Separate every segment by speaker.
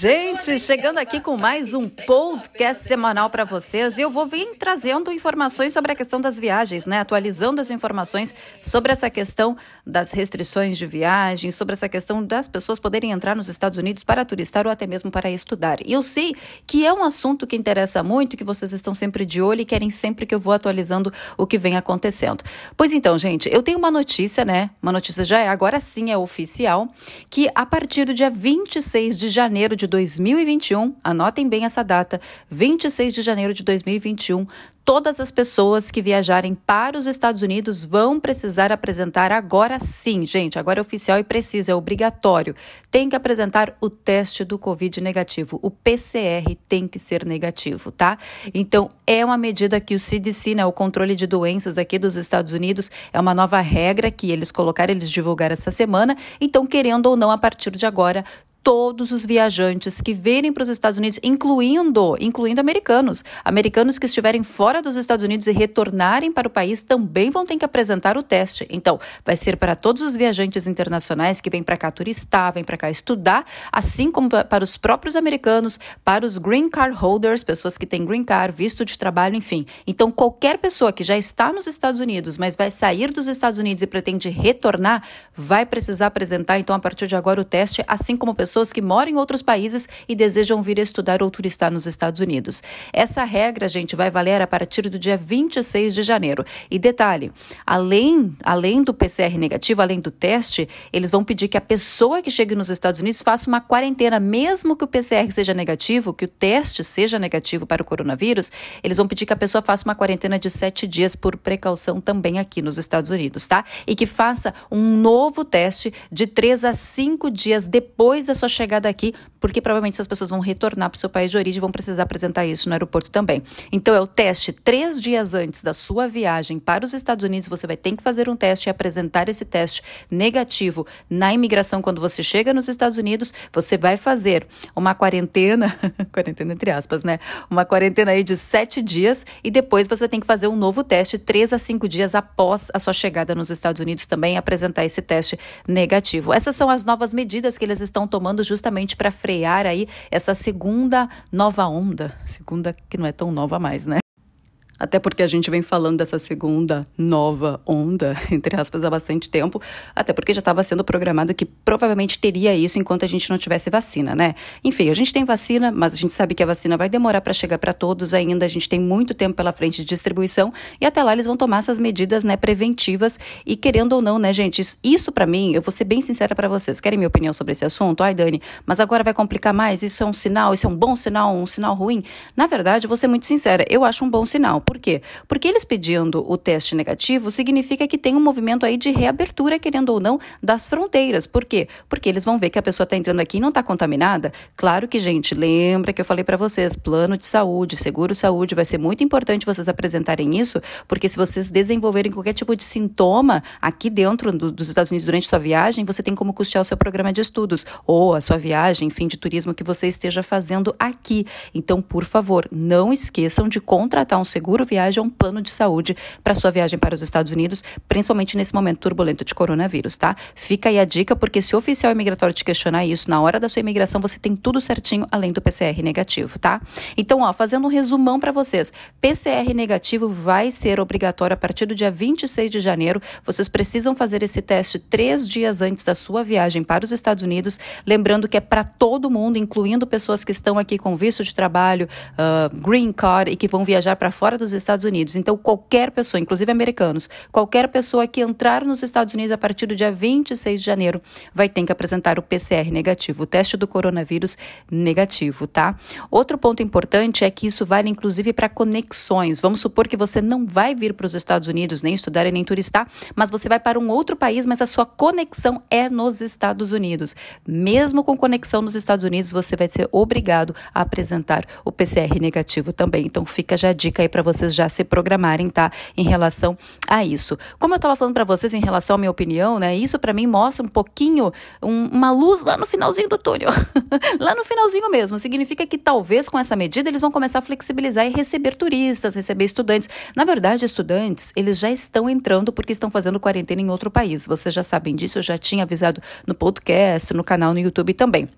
Speaker 1: Gente, chegando aqui com mais um podcast semanal para vocês, eu vou vir trazendo informações sobre a questão das viagens, né? Atualizando as informações sobre essa questão das restrições de viagem, sobre essa questão das pessoas poderem entrar nos Estados Unidos para turistar ou até mesmo para estudar. E eu sei que é um assunto que interessa muito, que vocês estão sempre de olho e querem sempre que eu vou atualizando o que vem acontecendo. Pois então, gente, eu tenho uma notícia, né? Uma notícia já é, agora sim é oficial, que a partir do dia 26 de janeiro janeiro de 2021, anotem bem essa data, 26 de janeiro de 2021, todas as pessoas que viajarem para os Estados Unidos vão precisar apresentar agora sim, gente, agora é oficial e precisa, é obrigatório. Tem que apresentar o teste do Covid negativo. O PCR tem que ser negativo, tá? Então, é uma medida que o CDC, né, o controle de doenças aqui dos Estados Unidos, é uma nova regra que eles colocaram, eles divulgaram essa semana. Então, querendo ou não, a partir de agora, todos os viajantes que virem para os Estados Unidos, incluindo, incluindo americanos. Americanos que estiverem fora dos Estados Unidos e retornarem para o país também vão ter que apresentar o teste. Então, vai ser para todos os viajantes internacionais que vêm para cá turistar, vêm para cá estudar, assim como para os próprios americanos, para os green card holders, pessoas que têm green card, visto de trabalho, enfim. Então, qualquer pessoa que já está nos Estados Unidos, mas vai sair dos Estados Unidos e pretende retornar, vai precisar apresentar, então, a partir de agora, o teste, assim como pessoas pessoas que moram em outros países e desejam vir estudar ou turistar nos Estados Unidos. Essa regra, gente, vai valer a partir do dia 26 de janeiro. E detalhe, além, além do PCR negativo, além do teste, eles vão pedir que a pessoa que chegue nos Estados Unidos faça uma quarentena, mesmo que o PCR seja negativo, que o teste seja negativo para o coronavírus, eles vão pedir que a pessoa faça uma quarentena de sete dias por precaução também aqui nos Estados Unidos, tá? E que faça um novo teste de três a cinco dias depois da sua chegada aqui, porque provavelmente essas pessoas vão retornar para o seu país de origem e vão precisar apresentar isso no aeroporto também. Então, é o teste três dias antes da sua viagem para os Estados Unidos. Você vai ter que fazer um teste e apresentar esse teste negativo na imigração quando você chega nos Estados Unidos. Você vai fazer uma quarentena, quarentena entre aspas, né? Uma quarentena aí de sete dias e depois você tem que fazer um novo teste três a cinco dias após a sua chegada nos Estados Unidos também apresentar esse teste negativo. Essas são as novas medidas que eles estão tomando tomando justamente para frear aí essa segunda nova onda, segunda que não é tão nova mais, né? Até porque a gente vem falando dessa segunda nova onda, entre aspas, há bastante tempo, até porque já estava sendo programado que provavelmente teria isso enquanto a gente não tivesse vacina, né? Enfim, a gente tem vacina, mas a gente sabe que a vacina vai demorar para chegar para todos ainda, a gente tem muito tempo pela frente de distribuição e até lá eles vão tomar essas medidas, né, preventivas e querendo ou não, né, gente, isso, isso para mim, eu vou ser bem sincera para vocês, querem minha opinião sobre esse assunto? Ai, Dani, mas agora vai complicar mais, isso é um sinal, isso é um bom sinal, um sinal ruim? Na verdade, vou ser muito sincera, eu acho um bom sinal, por quê? Porque eles pedindo o teste negativo significa que tem um movimento aí de reabertura, querendo ou não, das fronteiras. Por quê? Porque eles vão ver que a pessoa está entrando aqui e não está contaminada. Claro que, gente, lembra que eu falei para vocês, plano de saúde, seguro saúde, vai ser muito importante vocês apresentarem isso, porque se vocês desenvolverem qualquer tipo de sintoma aqui dentro do, dos Estados Unidos durante sua viagem, você tem como custear o seu programa de estudos ou a sua viagem, enfim, de turismo que você esteja fazendo aqui. Então, por favor, não esqueçam de contratar um seguro viagem um plano de saúde para sua viagem para os Estados Unidos, principalmente nesse momento turbulento de coronavírus, tá? Fica aí a dica, porque se o oficial imigratório te questionar isso, na hora da sua imigração você tem tudo certinho, além do PCR negativo, tá? Então, ó, fazendo um resumão para vocês, PCR negativo vai ser obrigatório a partir do dia 26 de janeiro. Vocês precisam fazer esse teste três dias antes da sua viagem para os Estados Unidos, lembrando que é para todo mundo, incluindo pessoas que estão aqui com visto de trabalho, uh, green card e que vão viajar para fora dos Estados Unidos. Então, qualquer pessoa, inclusive americanos, qualquer pessoa que entrar nos Estados Unidos a partir do dia 26 de janeiro vai ter que apresentar o PCR negativo, o teste do coronavírus negativo, tá? Outro ponto importante é que isso vale inclusive para conexões. Vamos supor que você não vai vir para os Estados Unidos nem estudar e nem turistar, mas você vai para um outro país, mas a sua conexão é nos Estados Unidos. Mesmo com conexão nos Estados Unidos, você vai ser obrigado a apresentar o PCR negativo também. Então, fica já a dica aí para já se se programarem, tá? Em relação a isso. Como eu estava falando para vocês em relação à minha opinião, né? Isso para mim mostra um pouquinho um, uma luz lá no finalzinho do túnel. lá no finalzinho mesmo. Significa que talvez com essa medida eles vão começar a flexibilizar e receber turistas, receber estudantes. Na verdade, estudantes, eles já estão entrando porque estão fazendo quarentena em outro país. Vocês já sabem disso, eu já tinha avisado no podcast, no canal no YouTube também.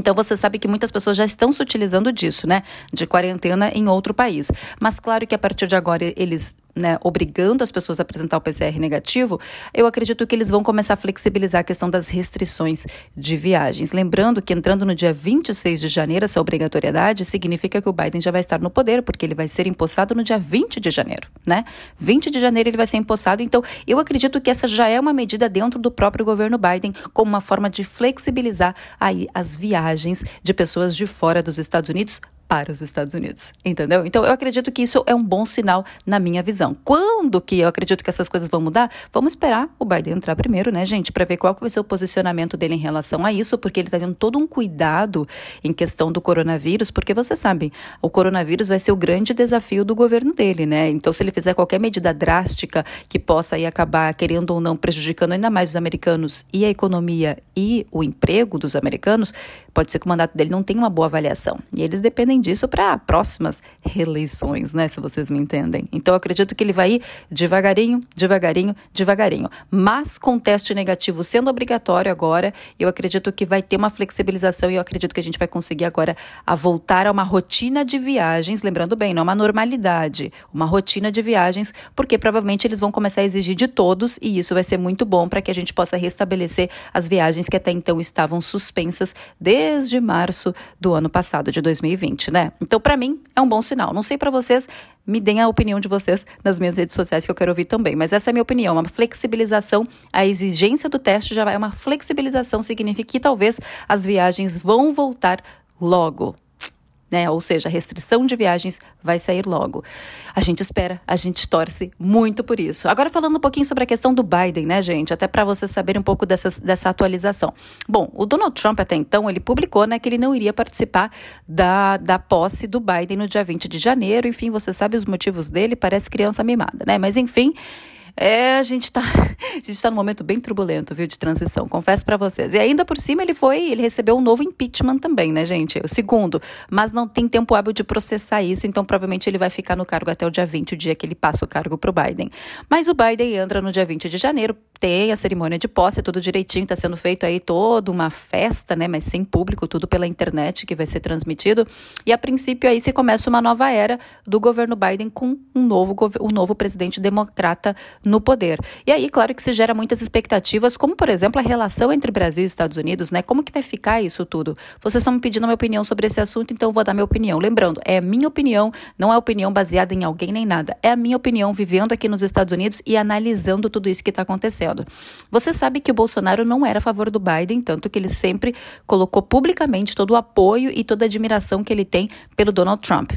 Speaker 1: Então você sabe que muitas pessoas já estão se utilizando disso, né? De quarentena em outro país. Mas claro que a partir de agora eles né, obrigando as pessoas a apresentar o PCR negativo, eu acredito que eles vão começar a flexibilizar a questão das restrições de viagens. Lembrando que entrando no dia 26 de janeiro, essa obrigatoriedade significa que o Biden já vai estar no poder, porque ele vai ser empossado no dia 20 de janeiro, né? 20 de janeiro ele vai ser empossado, então eu acredito que essa já é uma medida dentro do próprio governo Biden, como uma forma de flexibilizar aí as viagens viagens de pessoas de fora dos Estados Unidos para os Estados Unidos, entendeu? Então eu acredito que isso é um bom sinal na minha visão. Quando que eu acredito que essas coisas vão mudar? Vamos esperar o Biden entrar primeiro, né, gente, para ver qual que vai ser o posicionamento dele em relação a isso, porque ele está tendo todo um cuidado em questão do coronavírus, porque você sabe, o coronavírus vai ser o grande desafio do governo dele, né? Então se ele fizer qualquer medida drástica que possa aí acabar querendo ou não prejudicando ainda mais os americanos e a economia e o emprego dos americanos, pode ser que o mandato dele não tenha uma boa avaliação. E eles dependem disso para próximas reeleições, né? Se vocês me entendem. Então, acredito que ele vai ir devagarinho, devagarinho, devagarinho. Mas com teste negativo sendo obrigatório agora, eu acredito que vai ter uma flexibilização e eu acredito que a gente vai conseguir agora a voltar a uma rotina de viagens, lembrando bem, não uma normalidade, uma rotina de viagens, porque provavelmente eles vão começar a exigir de todos e isso vai ser muito bom para que a gente possa restabelecer as viagens que até então estavam suspensas desde março do ano passado, de 2020 né? Então, para mim, é um bom sinal. Não sei para vocês, me deem a opinião de vocês nas minhas redes sociais que eu quero ouvir também. Mas essa é a minha opinião, uma flexibilização, a exigência do teste já é uma flexibilização, significa que talvez as viagens vão voltar logo né? Ou seja, a restrição de viagens vai sair logo. A gente espera, a gente torce muito por isso. Agora falando um pouquinho sobre a questão do Biden, né, gente? Até para vocês saberem um pouco dessa atualização. Bom, o Donald Trump até então, ele publicou, né, que ele não iria participar da, da posse do Biden no dia 20 de janeiro. Enfim, você sabe os motivos dele, parece criança mimada, né? Mas enfim, é, a gente está a gente tá num momento bem turbulento, viu, de transição, confesso para vocês. E ainda por cima ele foi, ele recebeu um novo impeachment também, né, gente? O segundo, mas não tem tempo hábil de processar isso, então provavelmente ele vai ficar no cargo até o dia 20, o dia que ele passa o cargo pro Biden. Mas o Biden entra no dia 20 de janeiro, tem a cerimônia de posse, tudo direitinho, está sendo feito aí toda uma festa, né, mas sem público, tudo pela internet que vai ser transmitido. E a princípio aí se começa uma nova era do governo Biden com um novo, um novo presidente democrata no poder. E aí, claro que se gera muitas expectativas, como por exemplo a relação entre Brasil e Estados Unidos, né? Como que vai ficar isso tudo? Vocês estão me pedindo minha opinião sobre esse assunto, então eu vou dar minha opinião. Lembrando, é a minha opinião, não é opinião baseada em alguém nem nada. É a minha opinião vivendo aqui nos Estados Unidos e analisando tudo isso que está acontecendo. Você sabe que o Bolsonaro não era a favor do Biden, tanto que ele sempre colocou publicamente todo o apoio e toda a admiração que ele tem pelo Donald Trump.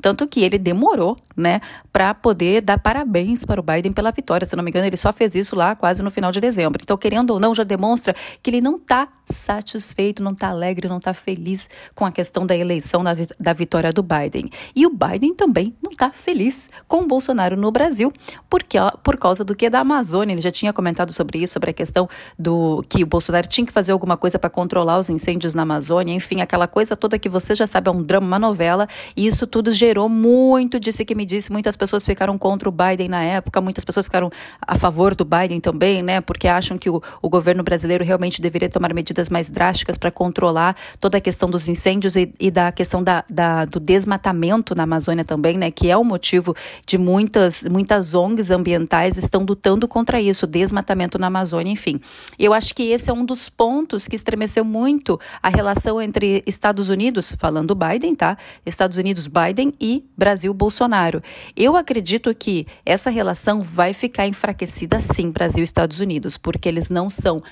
Speaker 1: Tanto que ele demorou, né, para poder dar parabéns para o Biden pela vitória. Se não me engano, ele só fez isso lá quase no final de dezembro. Então, querendo ou não, já demonstra que ele não está satisfeito, não está alegre, não está feliz com a questão da eleição da, da vitória do Biden. E o Biden também não está feliz com o Bolsonaro no Brasil, porque por causa do que da Amazônia. Ele já tinha comentado sobre isso, sobre a questão do que o Bolsonaro tinha que fazer alguma coisa para controlar os incêndios na Amazônia, enfim, aquela coisa toda que você já sabe é um drama, uma novela, e isso tudo gerou muito disse que me disse. Muitas pessoas ficaram contra o Biden na época, muitas pessoas ficaram a favor do Biden também, né? Porque acham que o, o governo brasileiro realmente deveria tomar medidas mais drásticas para controlar toda a questão dos incêndios e, e da questão da, da, do desmatamento na Amazônia também, né? Que é o motivo de muitas, muitas ONGs ambientais estão lutando contra isso, desmatamento na Amazônia, enfim. Eu acho que esse é um dos pontos que estremeceu muito a relação entre Estados Unidos, falando Biden, tá? Estados Unidos, Biden e Brasil-Bolsonaro. Eu acredito que essa relação vai ficar enfraquecida sim, Brasil e Estados Unidos, porque eles não são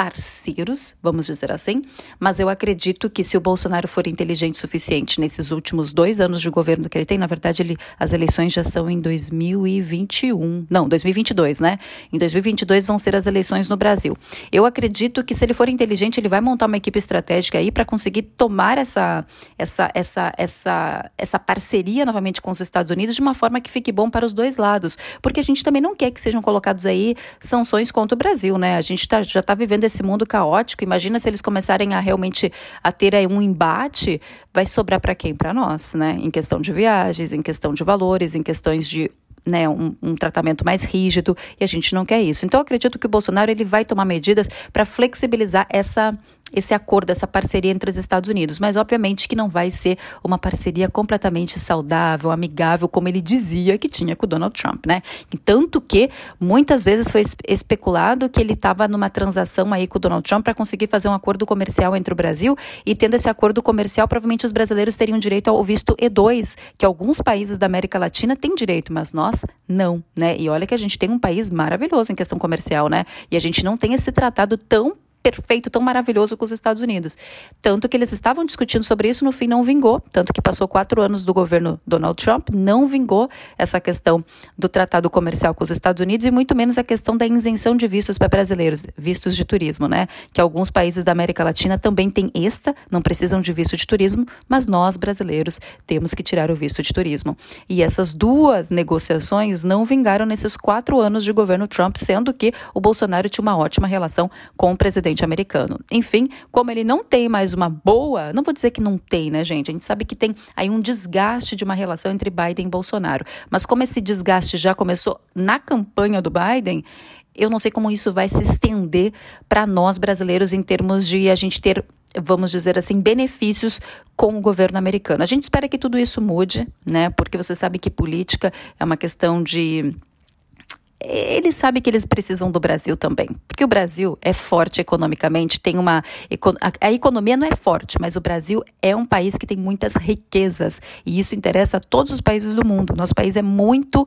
Speaker 1: parceiros, vamos dizer assim, mas eu acredito que se o Bolsonaro for inteligente o suficiente nesses últimos dois anos de governo que ele tem, na verdade, ele, as eleições já são em 2021, não, 2022, né? Em 2022 vão ser as eleições no Brasil. Eu acredito que se ele for inteligente, ele vai montar uma equipe estratégica aí para conseguir tomar essa, essa, essa, essa, essa parceria novamente com os Estados Unidos de uma forma que fique bom para os dois lados, porque a gente também não quer que sejam colocados aí sanções contra o Brasil, né? A gente tá, já está vivendo esse mundo caótico, imagina se eles começarem a realmente a ter aí um embate, vai sobrar para quem? Para nós, né? Em questão de viagens, em questão de valores, em questões de né, um, um, tratamento mais rígido e a gente não quer isso. Então, acredito que o Bolsonaro ele vai tomar medidas para flexibilizar essa esse acordo, essa parceria entre os Estados Unidos. Mas, obviamente, que não vai ser uma parceria completamente saudável, amigável, como ele dizia que tinha com o Donald Trump, né? Tanto que muitas vezes foi especulado que ele estava numa transação aí com o Donald Trump para conseguir fazer um acordo comercial entre o Brasil e tendo esse acordo comercial, provavelmente os brasileiros teriam direito ao visto E2, que alguns países da América Latina têm direito, mas nós não, né? E olha que a gente tem um país maravilhoso em questão comercial, né? E a gente não tem esse tratado tão perfeito, tão maravilhoso com os Estados Unidos. Tanto que eles estavam discutindo sobre isso, no fim não vingou. Tanto que passou quatro anos do governo Donald Trump, não vingou essa questão do tratado comercial com os Estados Unidos e muito menos a questão da isenção de vistos para brasileiros, vistos de turismo, né? Que alguns países da América Latina também têm esta, não precisam de visto de turismo, mas nós brasileiros temos que tirar o visto de turismo. E essas duas negociações não vingaram nesses quatro anos de governo Trump, sendo que o Bolsonaro tinha uma ótima relação com o presidente presidente americano. Enfim, como ele não tem mais uma boa, não vou dizer que não tem, né, gente? A gente sabe que tem aí um desgaste de uma relação entre Biden e Bolsonaro. Mas como esse desgaste já começou na campanha do Biden, eu não sei como isso vai se estender para nós brasileiros em termos de a gente ter vamos dizer assim, benefícios com o governo americano. A gente espera que tudo isso mude, né? Porque você sabe que política é uma questão de eles sabem que eles precisam do Brasil também, porque o Brasil é forte economicamente, tem uma a economia não é forte, mas o Brasil é um país que tem muitas riquezas e isso interessa a todos os países do mundo. Nosso país é muito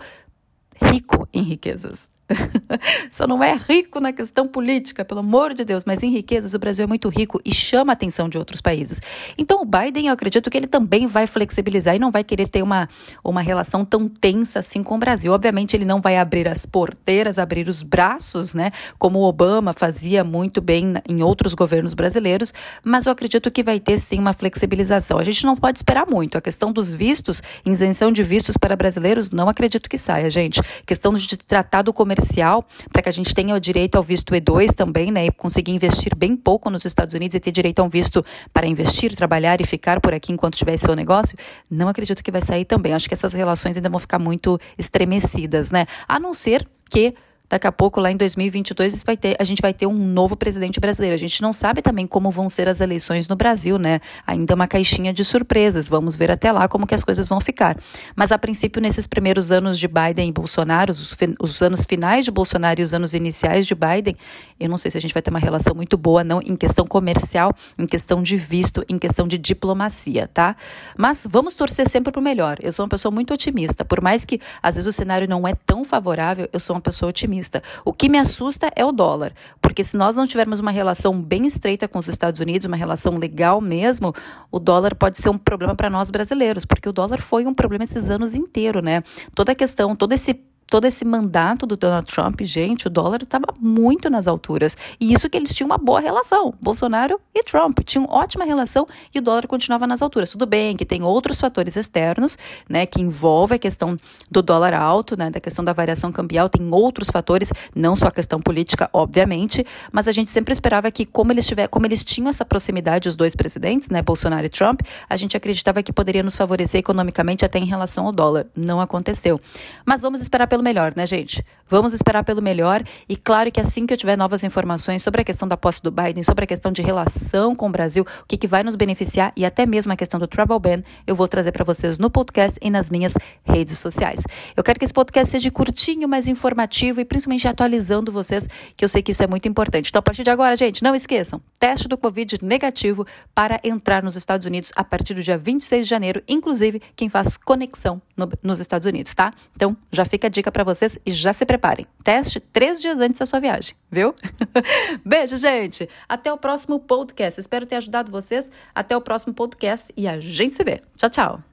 Speaker 1: rico em riquezas. Só não é rico na questão política, pelo amor de Deus, mas em riquezas o Brasil é muito rico e chama a atenção de outros países. Então o Biden, eu acredito que ele também vai flexibilizar e não vai querer ter uma, uma relação tão tensa assim com o Brasil. Obviamente ele não vai abrir as porteiras, abrir os braços, né, como o Obama fazia muito bem em outros governos brasileiros, mas eu acredito que vai ter sim uma flexibilização. A gente não pode esperar muito. A questão dos vistos, isenção de vistos para brasileiros, não acredito que saia, gente. Questão de tratado comercial comercial, para que a gente tenha o direito ao visto E2 também, né, e conseguir investir bem pouco nos Estados Unidos e ter direito a um visto para investir, trabalhar e ficar por aqui enquanto tiver seu negócio, não acredito que vai sair também. Acho que essas relações ainda vão ficar muito estremecidas, né? A não ser que Daqui a pouco, lá em 2022, vai ter, a gente vai ter um novo presidente brasileiro. A gente não sabe também como vão ser as eleições no Brasil, né? Ainda uma caixinha de surpresas. Vamos ver até lá como que as coisas vão ficar. Mas, a princípio, nesses primeiros anos de Biden e Bolsonaro, os, os anos finais de Bolsonaro e os anos iniciais de Biden, eu não sei se a gente vai ter uma relação muito boa, não em questão comercial, em questão de visto, em questão de diplomacia, tá? Mas vamos torcer sempre para o melhor. Eu sou uma pessoa muito otimista. Por mais que, às vezes, o cenário não é tão favorável, eu sou uma pessoa otimista. O que me assusta é o dólar, porque se nós não tivermos uma relação bem estreita com os Estados Unidos, uma relação legal mesmo, o dólar pode ser um problema para nós brasileiros, porque o dólar foi um problema esses anos inteiros, né? Toda a questão, todo esse todo esse mandato do Donald Trump, gente, o dólar estava muito nas alturas. E isso que eles tinham uma boa relação. Bolsonaro e Trump tinham ótima relação e o dólar continuava nas alturas. Tudo bem que tem outros fatores externos, né, que envolvem a questão do dólar alto, né, da questão da variação cambial, tem outros fatores, não só a questão política, obviamente, mas a gente sempre esperava que como eles tiver, como eles tinham essa proximidade os dois presidentes, né, Bolsonaro e Trump, a gente acreditava que poderia nos favorecer economicamente até em relação ao dólar. Não aconteceu. Mas vamos esperar pelo melhor, né, gente? Vamos esperar pelo melhor e claro que assim que eu tiver novas informações sobre a questão da posse do Biden, sobre a questão de relação com o Brasil, o que, que vai nos beneficiar e até mesmo a questão do travel ban, eu vou trazer para vocês no podcast e nas minhas redes sociais. Eu quero que esse podcast seja curtinho, mais informativo e principalmente atualizando vocês, que eu sei que isso é muito importante. Então, a partir de agora, gente, não esqueçam, teste do Covid negativo para entrar nos Estados Unidos a partir do dia 26 de janeiro, inclusive quem faz conexão no, nos Estados Unidos, tá? Então, já fica a dica para vocês e já se preparem. Teste três dias antes da sua viagem, viu? Beijo, gente! Até o próximo podcast. Espero ter ajudado vocês. Até o próximo podcast e a gente se vê. Tchau, tchau!